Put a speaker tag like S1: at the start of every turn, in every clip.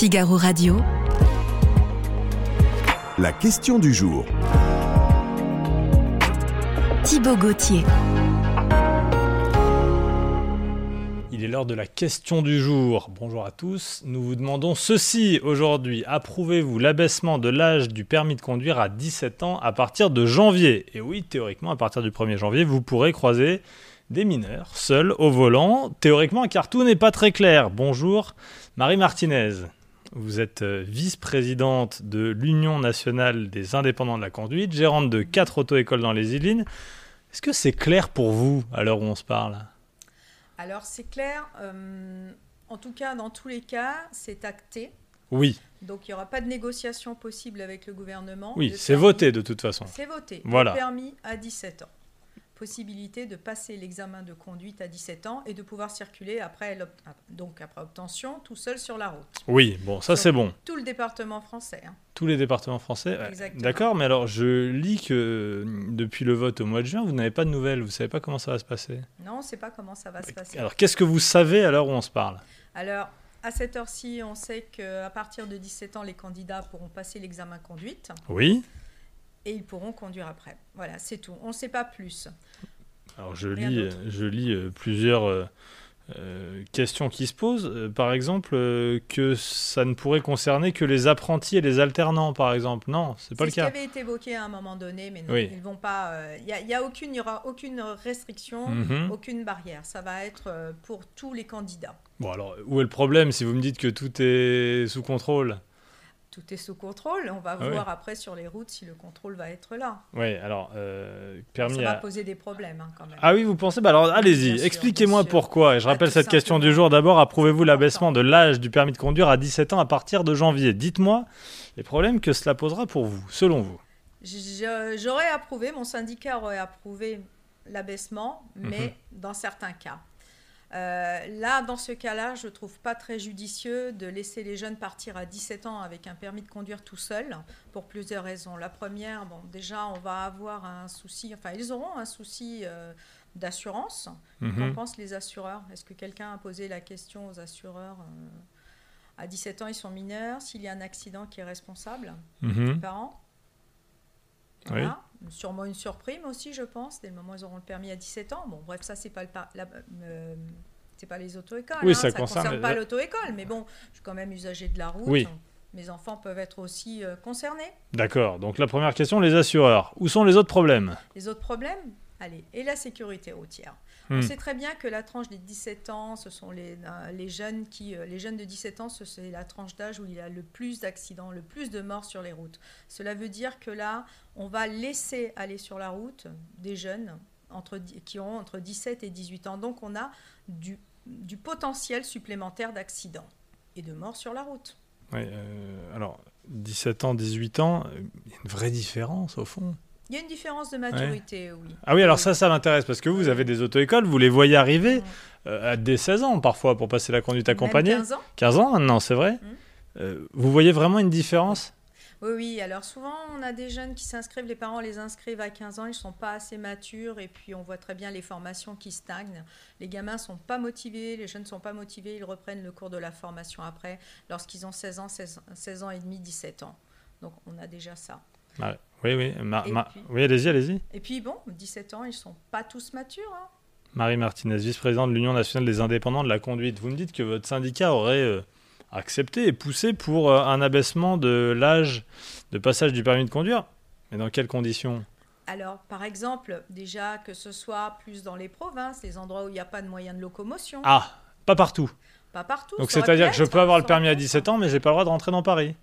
S1: Figaro Radio.
S2: La question du jour.
S1: Thibaut Gauthier.
S3: Il est l'heure de la question du jour. Bonjour à tous. Nous vous demandons ceci aujourd'hui. Approuvez-vous l'abaissement de l'âge du permis de conduire à 17 ans à partir de janvier? Et oui, théoriquement, à partir du 1er janvier, vous pourrez croiser des mineurs seuls au volant. Théoriquement, car tout n'est pas très clair. Bonjour, Marie Martinez. Vous êtes euh, vice-présidente de l'Union nationale des indépendants de la conduite, gérante de quatre auto-écoles dans les Yvelines. Est-ce que c'est clair pour vous à l'heure où on se parle?
S4: Alors c'est clair, euh, en tout cas dans tous les cas, c'est acté.
S3: Oui.
S4: Donc il n'y aura pas de négociation possible avec le gouvernement.
S3: Oui, c'est voté de toute façon.
S4: C'est voté.
S3: Voilà.
S4: Le permis à 17 ans. Possibilité de passer l'examen de conduite à 17 ans et de pouvoir circuler après, l'ob- donc après obtention tout seul sur la route.
S3: Oui, bon, ça c'est bon.
S4: Tout le département français. hein.
S3: Tous les départements français. ouais.
S4: Exactement.
S3: D'accord, mais alors je lis que euh, depuis le vote au mois de juin, vous n'avez pas de nouvelles, vous savez pas comment ça va se passer.
S4: Non, on ne sait pas comment ça va se passer.
S3: Alors qu'est-ce que vous savez à l'heure où on se parle?
S4: Alors, à cette heure-ci, on sait qu'à partir de 17 ans, les candidats pourront passer l'examen conduite
S3: Oui.
S4: Et ils pourront conduire après. Voilà, c'est tout. On ne sait pas plus.
S3: Alors je
S4: Rien
S3: lis, je lis euh, plusieurs euh, euh, questions qui se posent. Par exemple, euh, que ça ne pourrait concerner que les apprentis et les alternants, par exemple. Non, c'est pas
S4: C'est
S3: le
S4: ce qui
S3: cas.
S4: avait été évoqué à un moment donné, mais non,
S3: Oui.
S4: ils vont pas. euh, Il y a, a aucune, y aura aucune restriction,
S3: Mhm.
S4: aucune barrière. Ça va être pour tous les candidats.
S3: Bon alors, où est le problème si vous me dites que tout est sous contrôle?
S4: Tout est sous contrôle. On va
S3: Ah oui.
S4: voir après sur les routes si le contrôle va être là.
S3: Oui, alors, euh,
S4: Ça
S3: permis
S4: va poser des problèmes hein, quand même.
S3: Ah oui, vous pensez? Bah Alors allez-y, expliquez-moi pourquoi. Et je
S4: Ah,
S3: rappelle cette question du jour. D'abord, approuvez-vous l'abaissement de l'âge du permis de conduire à 17 ans à partir de janvier? Dites-moi les problèmes que cela posera pour vous, selon vous.
S4: J'aurais approuvé, mon syndicat aurait approuvé l'abaissement, mais
S3: Mhm.
S4: dans certains cas. Euh, là, dans ce cas-là, je ne trouve pas très judicieux de laisser les jeunes partir à 17 ans avec un permis de conduire tout seul, pour plusieurs raisons. La première, bon, déjà, on va avoir un souci, enfin, ils auront un souci euh, d'assurance. Qu'en
S3: Mhm.
S4: pensent les assureurs? Est-ce que quelqu'un a posé la question aux assureurs euh, À 17 ans, ils sont mineurs. S'il y a un accident, qui est responsable
S3: Mhm.
S4: les parents?
S3: Oui.
S4: Sûrement une surprime aussi, je pense, dès le moment où ils auront le permis à 17 ans. Bon, bref, ça, c'est pas le par- la- euh, c'est pas les auto-écoles.
S3: Oui,
S4: hein,
S3: ça
S4: ça
S3: concerne
S4: pas l'auto-école, mais bon, je suis quand même usager de la route.
S3: Oui.
S4: Mes enfants peuvent être aussi euh, concernés.
S3: D'accord. Donc la première question, les assureurs. Où sont les autres problèmes?
S4: Les autres problèmes? Allez, et la sécurité routière.
S3: Hmm.
S4: On sait très bien que la tranche des 17 ans, ce sont les, euh, les jeunes qui, euh, les jeunes de 17 ans, ce- c'est la tranche d'âge où il y a le plus d'accidents, le plus de morts sur les routes. Cela veut dire que là, on va laisser aller sur la route des jeunes entre, qui ont entre 17 et 18 ans. Donc on a du, du potentiel supplémentaire d'accidents et de morts sur la route.
S3: Oui, euh, alors, 17 ans, 18 ans, il y a une vraie différence au fond.
S4: Il y a une différence de maturité, oui.
S3: Ah oui, alors ça, ça m'intéresse parce que vous avez des auto-écoles, vous les voyez arriver euh, à des 16 ans parfois pour passer la conduite
S4: Même
S3: accompagnée.
S4: 15 ans
S3: 15 ans maintenant, c'est vrai
S4: Mm.
S3: Euh, Vous voyez vraiment une différence?
S4: Oui, oui. Alors souvent, on a des jeunes qui s'inscrivent, les parents les inscrivent à 15 ans, ils ne sont pas assez matures et puis on voit très bien les formations qui stagnent. Les gamins ne sont pas motivés, les jeunes ne sont pas motivés, ils reprennent le cours de la formation après lorsqu'ils ont 16 ans, 16, 16 ans et demi, 17 ans. Donc on a déjà ça.
S3: Oui, oui. Ma-
S4: Et
S3: ma-
S4: puis-
S3: Oui, allez-y, allez-y.
S4: Et puis bon, 17 ans, ils ne sont pas tous matures. hein.
S3: Marie Martinez, vice-présidente de l'Union nationale des indépendants de la conduite. Vous me dites que votre syndicat aurait euh, accepté et poussé pour euh, un abaissement de l'âge de passage du permis de conduire. Mais dans quelles conditions?
S4: Alors, par exemple, déjà que ce soit plus dans les provinces, les endroits où il n'y a pas de moyens de locomotion,
S3: Ah, pas partout.
S4: pas partout.
S3: Donc c'est-à-dire que je peux avoir le permis à
S4: être.
S3: 17 ans, mais j'ai pas le droit de rentrer dans Paris.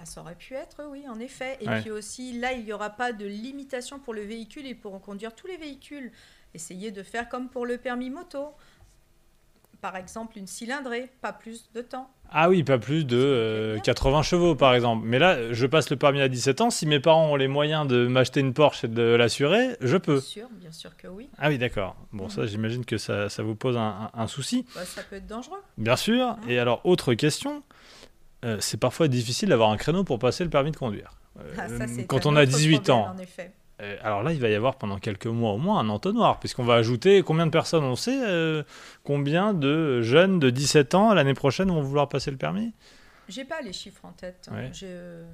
S4: Ah, ça aurait pu être, oui, en effet. Et
S3: Ouais.
S4: puis aussi, là, il n'y aura pas de limitation pour le véhicule. Ils pourront conduire tous les véhicules. Essayez de faire comme pour le permis moto. Par exemple, une cylindrée, pas plus de temps.
S3: Ah oui, pas plus de euh,
S4: bien.
S3: 80 chevaux par exemple. Mais là, je passe le permis à 17 ans. Si mes parents ont les moyens de m'acheter une Porsche et de l'assurer, je peux.
S4: Bien sûr, bien sûr que oui.
S3: Ah oui, d'accord. Bon, ça, j'imagine que ça, ça vous pose un, un- un souci.
S4: Bah, ça peut être dangereux.
S3: Bien sûr.
S4: Mhm.
S3: Et alors, autre question. Euh, c'est parfois difficile d'avoir un créneau pour passer le permis de conduire. Euh,
S4: Ah, ça,
S3: quand on a
S4: autre
S3: 18
S4: problème,
S3: ans.
S4: En effet.
S3: Euh, alors là, il va y avoir pendant quelques mois au moins un entonnoir, puisqu'on va ajouter combien de personnes on sait, combien de jeunes de 17 ans l'année prochaine vont vouloir passer le permis?
S4: J'ai pas les chiffres en tête.
S3: Ouais.
S4: Je,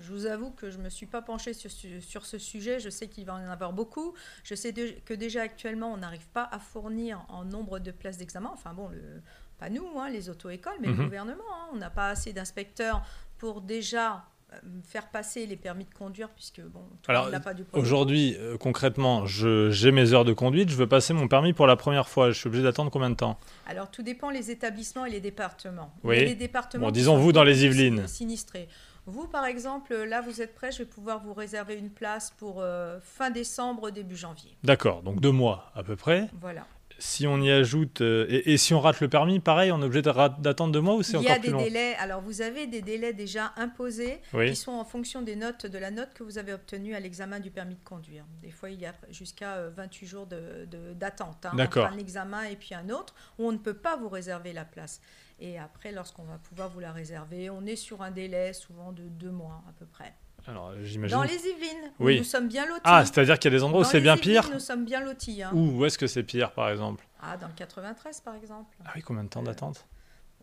S4: je vous avoue que je me suis pas penchée sur, ce- sur ce sujet. Je sais qu'il va en avoir beaucoup. Je sais de- que déjà actuellement, on n'arrive pas à fournir en nombre de places d'examen. Enfin bon, le, pas nous, hein, les auto-écoles, mais
S3: Mhm.
S4: le gouvernement. hein. On n'a pas assez d'inspecteurs pour déjà faire passer les permis de conduire, puisque bon, tout
S3: Alors,
S4: monde n'a pas du premier
S3: Aujourd'hui, euh, concrètement, je- j'ai mes heures de conduite, je veux passer mon permis pour la première fois. Je suis obligé d'attendre combien de temps?
S4: Alors, tout dépend les établissements et les départements.
S3: Oui.
S4: Les départements
S3: Bon, disons vous dans les Yvelines.
S4: Sinistrés. Vous, par exemple, là, vous êtes prêt, je vais pouvoir vous réserver une place pour euh, fin décembre, début janvier.
S3: D'accord, donc deux mois à peu près.
S4: Voilà.
S3: Si on y ajoute, euh, et, et si on rate le permis, pareil, on est obligé de d'attendre deux mois ou c'est
S4: Il y a
S3: encore
S4: des
S3: plus long
S4: délais. Alors, vous avez des délais déjà imposés
S3: Oui.
S4: qui sont en fonction des notes, de la note que vous avez obtenue à l'examen du permis de conduire. Des fois, il y a jusqu'à euh, 28 jours de- de- d'attente hein, entre un examen et puis un autre, où on ne peut pas vous réserver la place. Et après, lorsqu'on va pouvoir vous la réserver, on est sur un délai souvent de deux mois à peu près.
S3: Alors, euh, j'imagine.
S4: Dans les Yvelines, où
S3: Oui.
S4: nous sommes bien lotis.
S3: Ah, c'est-à-dire qu'il y a des endroits où c'est bien
S4: Yvelines,
S3: pire
S4: Nous sommes bien lotis. hein.
S3: Ou où est-ce que c'est pire, par exemple?
S4: Ah, dans le 93, par exemple.
S3: Ah oui, combien de temps d'attente?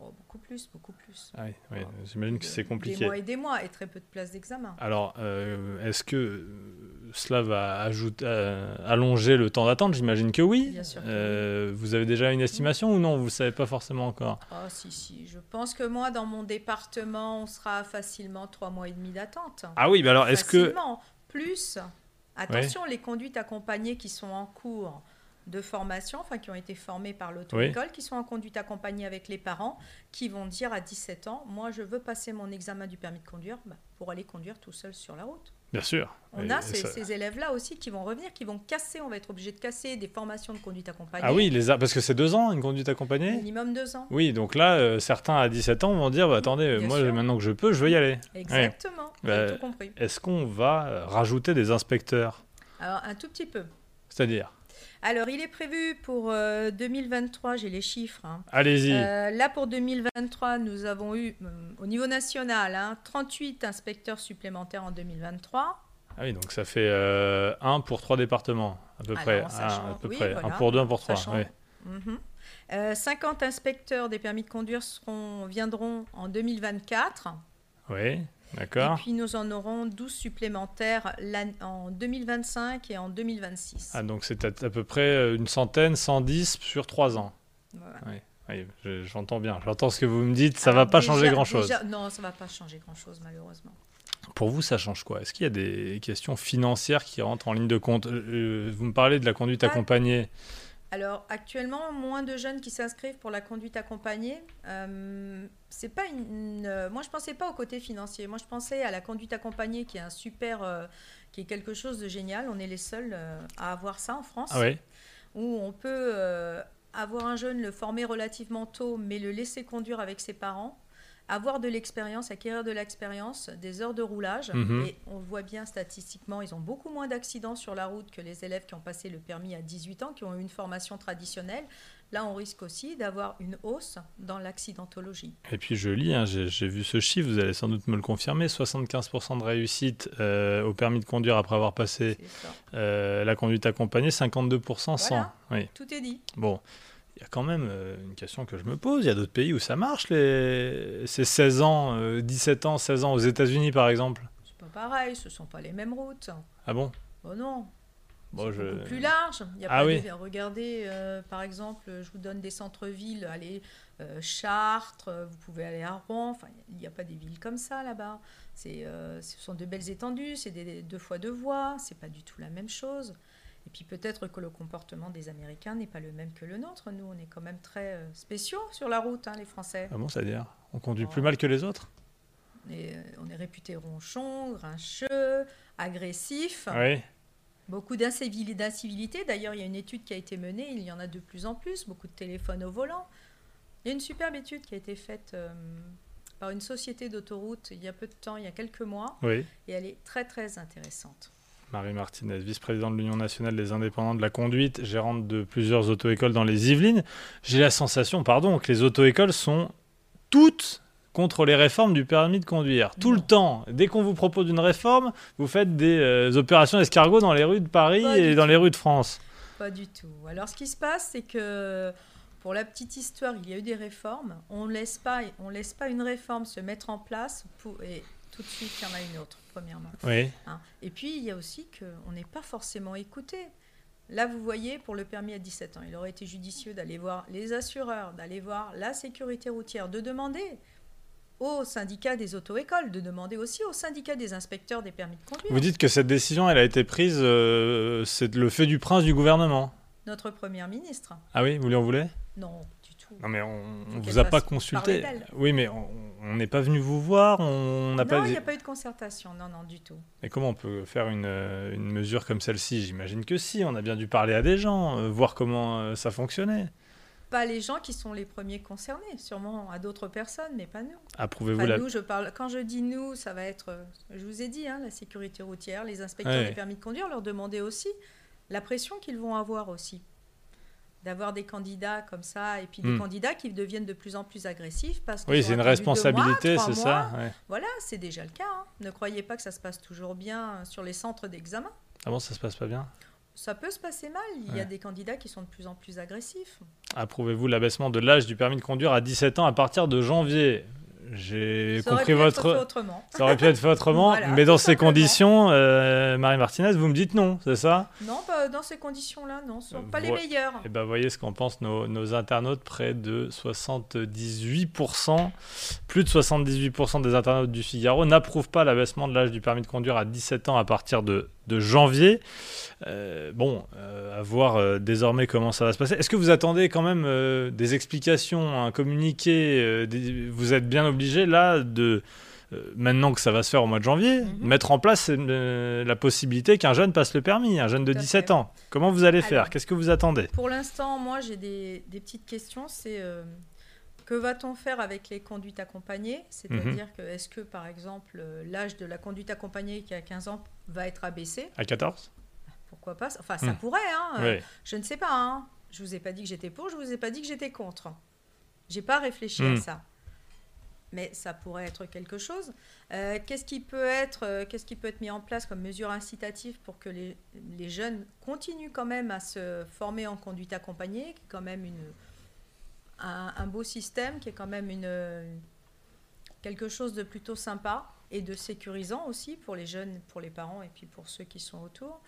S4: Oh, beaucoup plus, beaucoup plus.
S3: Ah oui, oui, j'imagine que c'est
S4: Des
S3: compliqué.
S4: mois et des mois et très peu de places d'examen.
S3: Alors, euh, est-ce que euh, cela va ajouter, euh, allonger le temps d'attente? J'imagine que oui.
S4: Bien sûr que
S3: Euh, Vous avez déjà une estimation ou non? Vous ne savez pas forcément encore?
S4: Ah, si, si. Je pense que moi, dans mon département, on sera facilement trois mois et demi d'attente.
S3: Ah oui, mais alors est-ce que...
S4: Plus, attention, les conduites accompagnées qui sont en cours de formation, enfin qui ont été formées par l'auto-école, qui sont en conduite accompagnée avec les parents, qui vont dire à 17 ans, moi je veux passer mon examen du permis de conduire bah, pour aller conduire tout seul sur la route.
S3: Bien sûr.
S4: On
S3: Et-
S4: a
S3: et
S4: ces, élèves-là aussi qui vont revenir, qui vont casser, on va être obligé de casser des formations de conduite accompagnée.
S3: Ah oui, les a- parce que c'est deux ans, une conduite accompagnée?
S4: Minimum deux ans.
S3: Oui, donc là, euh, certains à 17 ans vont dire, bah, attendez,
S4: Bien
S3: moi
S4: sûr.
S3: maintenant que je peux, je veux y aller.
S4: Exactement, vous
S3: Bah,
S4: avez tout compris.
S3: Est-ce qu'on va rajouter des inspecteurs?
S4: Alors un tout petit peu.
S3: C'est-à-dire?
S4: Alors, il est prévu pour euh, 2023, j'ai les chiffres. hein.
S3: Allez-y.
S4: Euh, là, pour 2023, nous avons eu, euh, au niveau national, hein, 38 inspecteurs supplémentaires en 2023.
S3: Ah oui, donc ça fait euh, un pour trois départements, à peu
S4: Alors,
S3: près.
S4: en sachant-
S3: à peu
S4: oui,
S3: près.
S4: voilà.
S3: Un pour deux, un pour trois.
S4: Sachant-
S3: oui.
S4: Mhm. Euh, 50 inspecteurs des permis de conduire seront, viendront en 2024.
S3: Oui,
S4: Et puis, nous en aurons 12 supplémentaires en 2025 et en 2026.
S3: Ah, donc c'est à, à peu près euh, une centaine, 110 sur trois ans.
S4: Voilà.
S3: Oui, je- j'entends bien. J'entends ce que vous me dites. Ça
S4: Alors,
S3: va pas
S4: déjà-
S3: changer grand-chose.
S4: Non, ça va pas changer grand-chose, malheureusement.
S3: Pour vous, ça change quoi? Est-ce qu'il y a des questions financières qui rentrent en ligne de compte? Euh, Vous me parlez de la conduite
S4: Pas-
S3: accompagnée.
S4: Alors actuellement, moins de jeunes qui s'inscrivent pour la conduite accompagnée. Euh, c'est pas une, euh, moi je pensais pas au côté financier. Moi je pensais à la conduite accompagnée qui est un super, euh, qui est quelque chose de génial. On est les seuls euh, à avoir ça en France,
S3: Ah
S4: où on peut avoir un jeune, le former relativement tôt, mais le laisser conduire avec ses parents, avoir de l'expérience, acquérir de l'expérience, des heures de roulage.
S3: Mhm.
S4: Et on voit bien statistiquement, ils ont beaucoup moins d'accidents sur la route que les élèves qui ont passé le permis à 18 ans, qui ont eu une formation traditionnelle. Là, on risque aussi d'avoir une hausse dans l'accidentologie.
S3: Et puis je lis, hein, j'ai vu ce chiffre, vous allez sans doute me le confirmer, 75% de réussite euh, au permis de conduire après avoir passé euh, la conduite accompagnée, 52% sans.
S4: Voilà.
S3: Oui.
S4: Tout est dit.
S3: Bon, il y a quand même euh, une question que je me pose. Il y a d'autres pays où ça marche, les... ces 16 ans, euh, 17 ans, 16 ans, aux États-Unis par exemple?
S4: C'est pas pareil, ce sont pas les mêmes routes.
S3: Ah bon?
S4: Oh non,
S3: Bon, je...
S4: beaucoup plus large. Il y a
S3: Ah
S4: pas
S3: oui.
S4: des- Regardez, euh, par exemple, je vous donne des centres-villes. Allez, euh, Chartres, euh, vous pouvez aller à Rouen. Enfin, il n'y a pas des villes comme ça là-bas. C'est, euh, ce sont de belles étendues, c'est des- deux fois deux voies. C'est pas du tout la même chose. Et puis peut-être que le comportement des Américains n'est pas le même que le nôtre. Nous, on est quand même très euh, spéciaux sur la route, hein, les Français.
S3: Ah bon, c'est-à-dire On conduit
S4: Oh.
S3: plus mal que les autres?
S4: Et, euh, on est réputé ronchon, grincheux, agressif.
S3: Oui.
S4: Beaucoup d'incivili- d'incivilité. D'ailleurs, il y a une étude qui a été menée, il y en a de plus en plus, beaucoup de téléphones au volant. Il y a une superbe étude qui a été faite euh, par une société d'autoroute il y a peu de temps, il y a quelques mois,
S3: Oui.
S4: et elle est très très intéressante.
S3: Marie Martinez, vice-présidente de l'Union nationale des indépendants de la conduite, gérante de plusieurs auto-écoles dans les Yvelines. J'ai la sensation, pardon, que les auto-écoles sont toutes contre les réformes du permis de conduire. Tout le temps. Dès qu'on vous propose une réforme, vous faites des euh, opérations escargots dans les rues de Paris
S4: Pas
S3: et dans
S4: tout.
S3: les rues de France.
S4: Pas du tout. Alors, ce qui se passe, c'est que Pour la petite histoire, il y a eu des réformes. On ne laisse pas, on laisse pas une réforme se mettre en place pour, et tout de suite, il y en a une autre, premièrement.
S3: Oui.
S4: Hein. Et puis, il y a aussi qu'on n'est pas forcément écouté. Là, vous voyez, pour le permis à 17 ans, il aurait été judicieux d'aller voir les assureurs, d'aller voir la sécurité routière, de demander au syndicat des auto-écoles, de demander aussi au syndicat des inspecteurs des permis de conduire.
S3: Vous dites que cette décision, elle a été prise, euh, c'est le fait du prince du gouvernement.
S4: Notre première ministre.
S3: Ah oui, vous lui en voulez?
S4: Non, du.
S3: Non mais on, on vous a pas consulté. Oui, mais on n'est pas venu vous voir, on n'a
S4: non,
S3: pas.
S4: il n'y a pas eu de concertation. Non, non, du tout.
S3: Mais comment on peut faire une, euh, une mesure comme celle-ci? J'imagine que si, on a bien dû parler à des gens, euh, voir comment euh, ça fonctionnait.
S4: Pas les gens qui sont les premiers concernés, sûrement à d'autres personnes, mais pas nous.
S3: Approuvez-vous
S4: Enfin,
S3: la...
S4: nous, je parle. Quand je dis nous, ça va être, je vous ai dit, hein, la sécurité routière, les inspecteurs
S3: Ouais.
S4: des permis de conduire, leur demander aussi la pression qu'ils vont avoir aussi, d'avoir des candidats comme ça, et puis des
S3: Hmm.
S4: candidats qui deviennent de plus en plus agressifs parce qu'ils
S3: Oui, c'est une responsabilité, c'est ça ouais.
S4: Voilà, c'est déjà le cas. hein. Ne croyez pas que ça se passe toujours bien sur les centres d'examen.
S3: Ah bon, ça se passe pas bien?
S4: Ça peut se passer mal. Il y a des candidats qui sont de plus en plus agressifs.
S3: Approuvez-vous l'abaissement de l'âge du permis de conduire à 17 ans à partir de janvier? J'ai
S4: Ça aurait
S3: compris
S4: pu être
S3: votre...
S4: fait autrement.
S3: Ça aurait pu être fait autrement,
S4: Voilà,
S3: mais dans ces
S4: simplement.
S3: conditions, euh, Marie Martinez, vous me dites non, c'est ça?
S4: Non, bah, dans ces conditions-là, non, ce ne sont
S3: Euh,
S4: pas les meilleurs.
S3: Et ben voyez ce qu'en pensent nos, nos internautes, près de 78%, plus de 78% des internautes du Figaro n'approuvent pas l'abaissement de l'âge du permis de conduire à 17 ans à partir de, de janvier. Euh, bon, euh, à voir euh, désormais comment ça va se passer. Est-ce que vous attendez quand même des explications, un communiqué des- Vous êtes bien obligé là de... Maintenant que ça va se faire au mois de janvier,
S4: Mhm.
S3: mettre en place la possibilité qu'un jeune passe le permis, un jeune de
S4: Tout à
S3: 17
S4: fait.
S3: ans. Comment vous allez faire? Qu'est-ce que vous attendez?
S4: Pour l'instant, moi, j'ai des, des petites questions. C'est que va-t-on faire avec les conduites accompagnées? C'est-à-dire
S3: Mhm.
S4: que est-ce que, par exemple, euh, l'âge de la conduite accompagnée qui a 15 ans va être abaissé?
S3: À 14
S4: Pourquoi pas? Enfin, ça
S3: Hmm.
S4: pourrait. Hein, euh,
S3: Oui.
S4: Je ne sais pas. Hein. Je vous ai pas dit que j'étais pour. Je vous ai pas dit que j'étais contre. J'ai pas réfléchi
S3: Hmm.
S4: à ça. Mais ça pourrait être quelque chose. Euh, qu'est-ce qui peut être, euh, qu'est-ce qui peut être mis en place comme mesure incitative pour que les, les jeunes continuent quand même à se former en conduite accompagnée, qui est quand même une, un, un beau système, qui est quand même une, quelque chose de plutôt sympa et de sécurisant aussi pour les jeunes, pour les parents et puis pour ceux qui sont autour.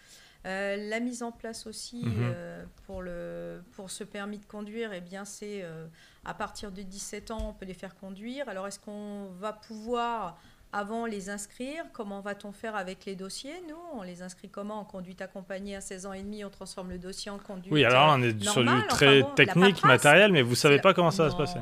S4: Euh, la mise en place aussi
S3: Mhm.
S4: euh, pour, le, pour ce permis de conduire, eh bien c'est euh, à partir de 17 ans, on peut les faire conduire. Alors est-ce qu'on va pouvoir avant les inscrire Comment va-t-on faire avec les dossiers? Nous, on les inscrit comment? En conduite accompagnée à 16 ans et demi, on transforme le dossier en conduite.
S3: Oui, alors là, on est sur du très
S4: Enfin bon, la
S3: technique, matériel, mais vous savez
S4: c'est-
S3: pas comment ça va se passer.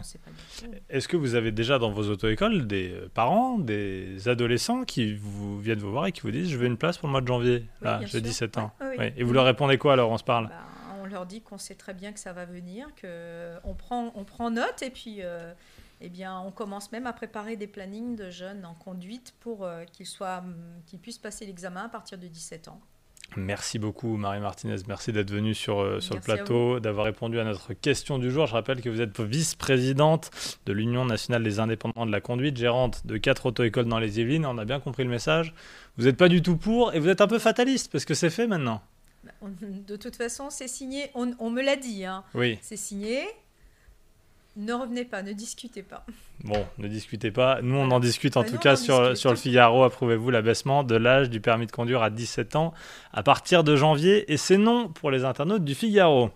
S3: Est-ce que vous avez déjà dans vos auto-écoles des euh, parents, des adolescents qui vous viennent vous voir et qui vous disent Je veux une place pour le mois de janvier Là,
S4: bien
S3: j'ai
S4: sûr.
S3: 17 ans. Oui.
S4: oui.
S3: Et vous leur répondez quoi alors On se parle?
S4: Bah, on leur dit qu'on sait très bien que ça va venir, que on prend, on prend note et puis euh, eh bien, on commence même à préparer des plannings de jeunes en conduite pour euh, qu'ils hum, puissent passer l'examen à partir de 17 ans.
S3: Merci beaucoup, Marie Martinez. Merci d'être venue sur, euh, sur le plateau, d'avoir répondu à notre question du jour. Je rappelle que vous êtes vice-présidente de l'Union nationale des indépendants de la conduite, gérante de quatre auto-écoles dans les Yvelines. On a bien compris le message. Vous n'êtes pas du tout pour et vous êtes un peu fataliste parce que c'est fait maintenant.
S4: Bah, de toute façon, c'est signé. On, on me l'a dit, hein,
S3: Oui.
S4: c'est signé. Ne revenez pas, ne discutez pas.
S3: Bon, ne discutez pas. Nous, on en discute en
S4: Bah,
S3: tout cas
S4: en
S3: sur,
S4: discute.
S3: sur le Figaro. Approuvez-vous l'abaissement de l'âge du permis de conduire à 17 ans à partir de janvier? Et c'est non pour les internautes du Figaro.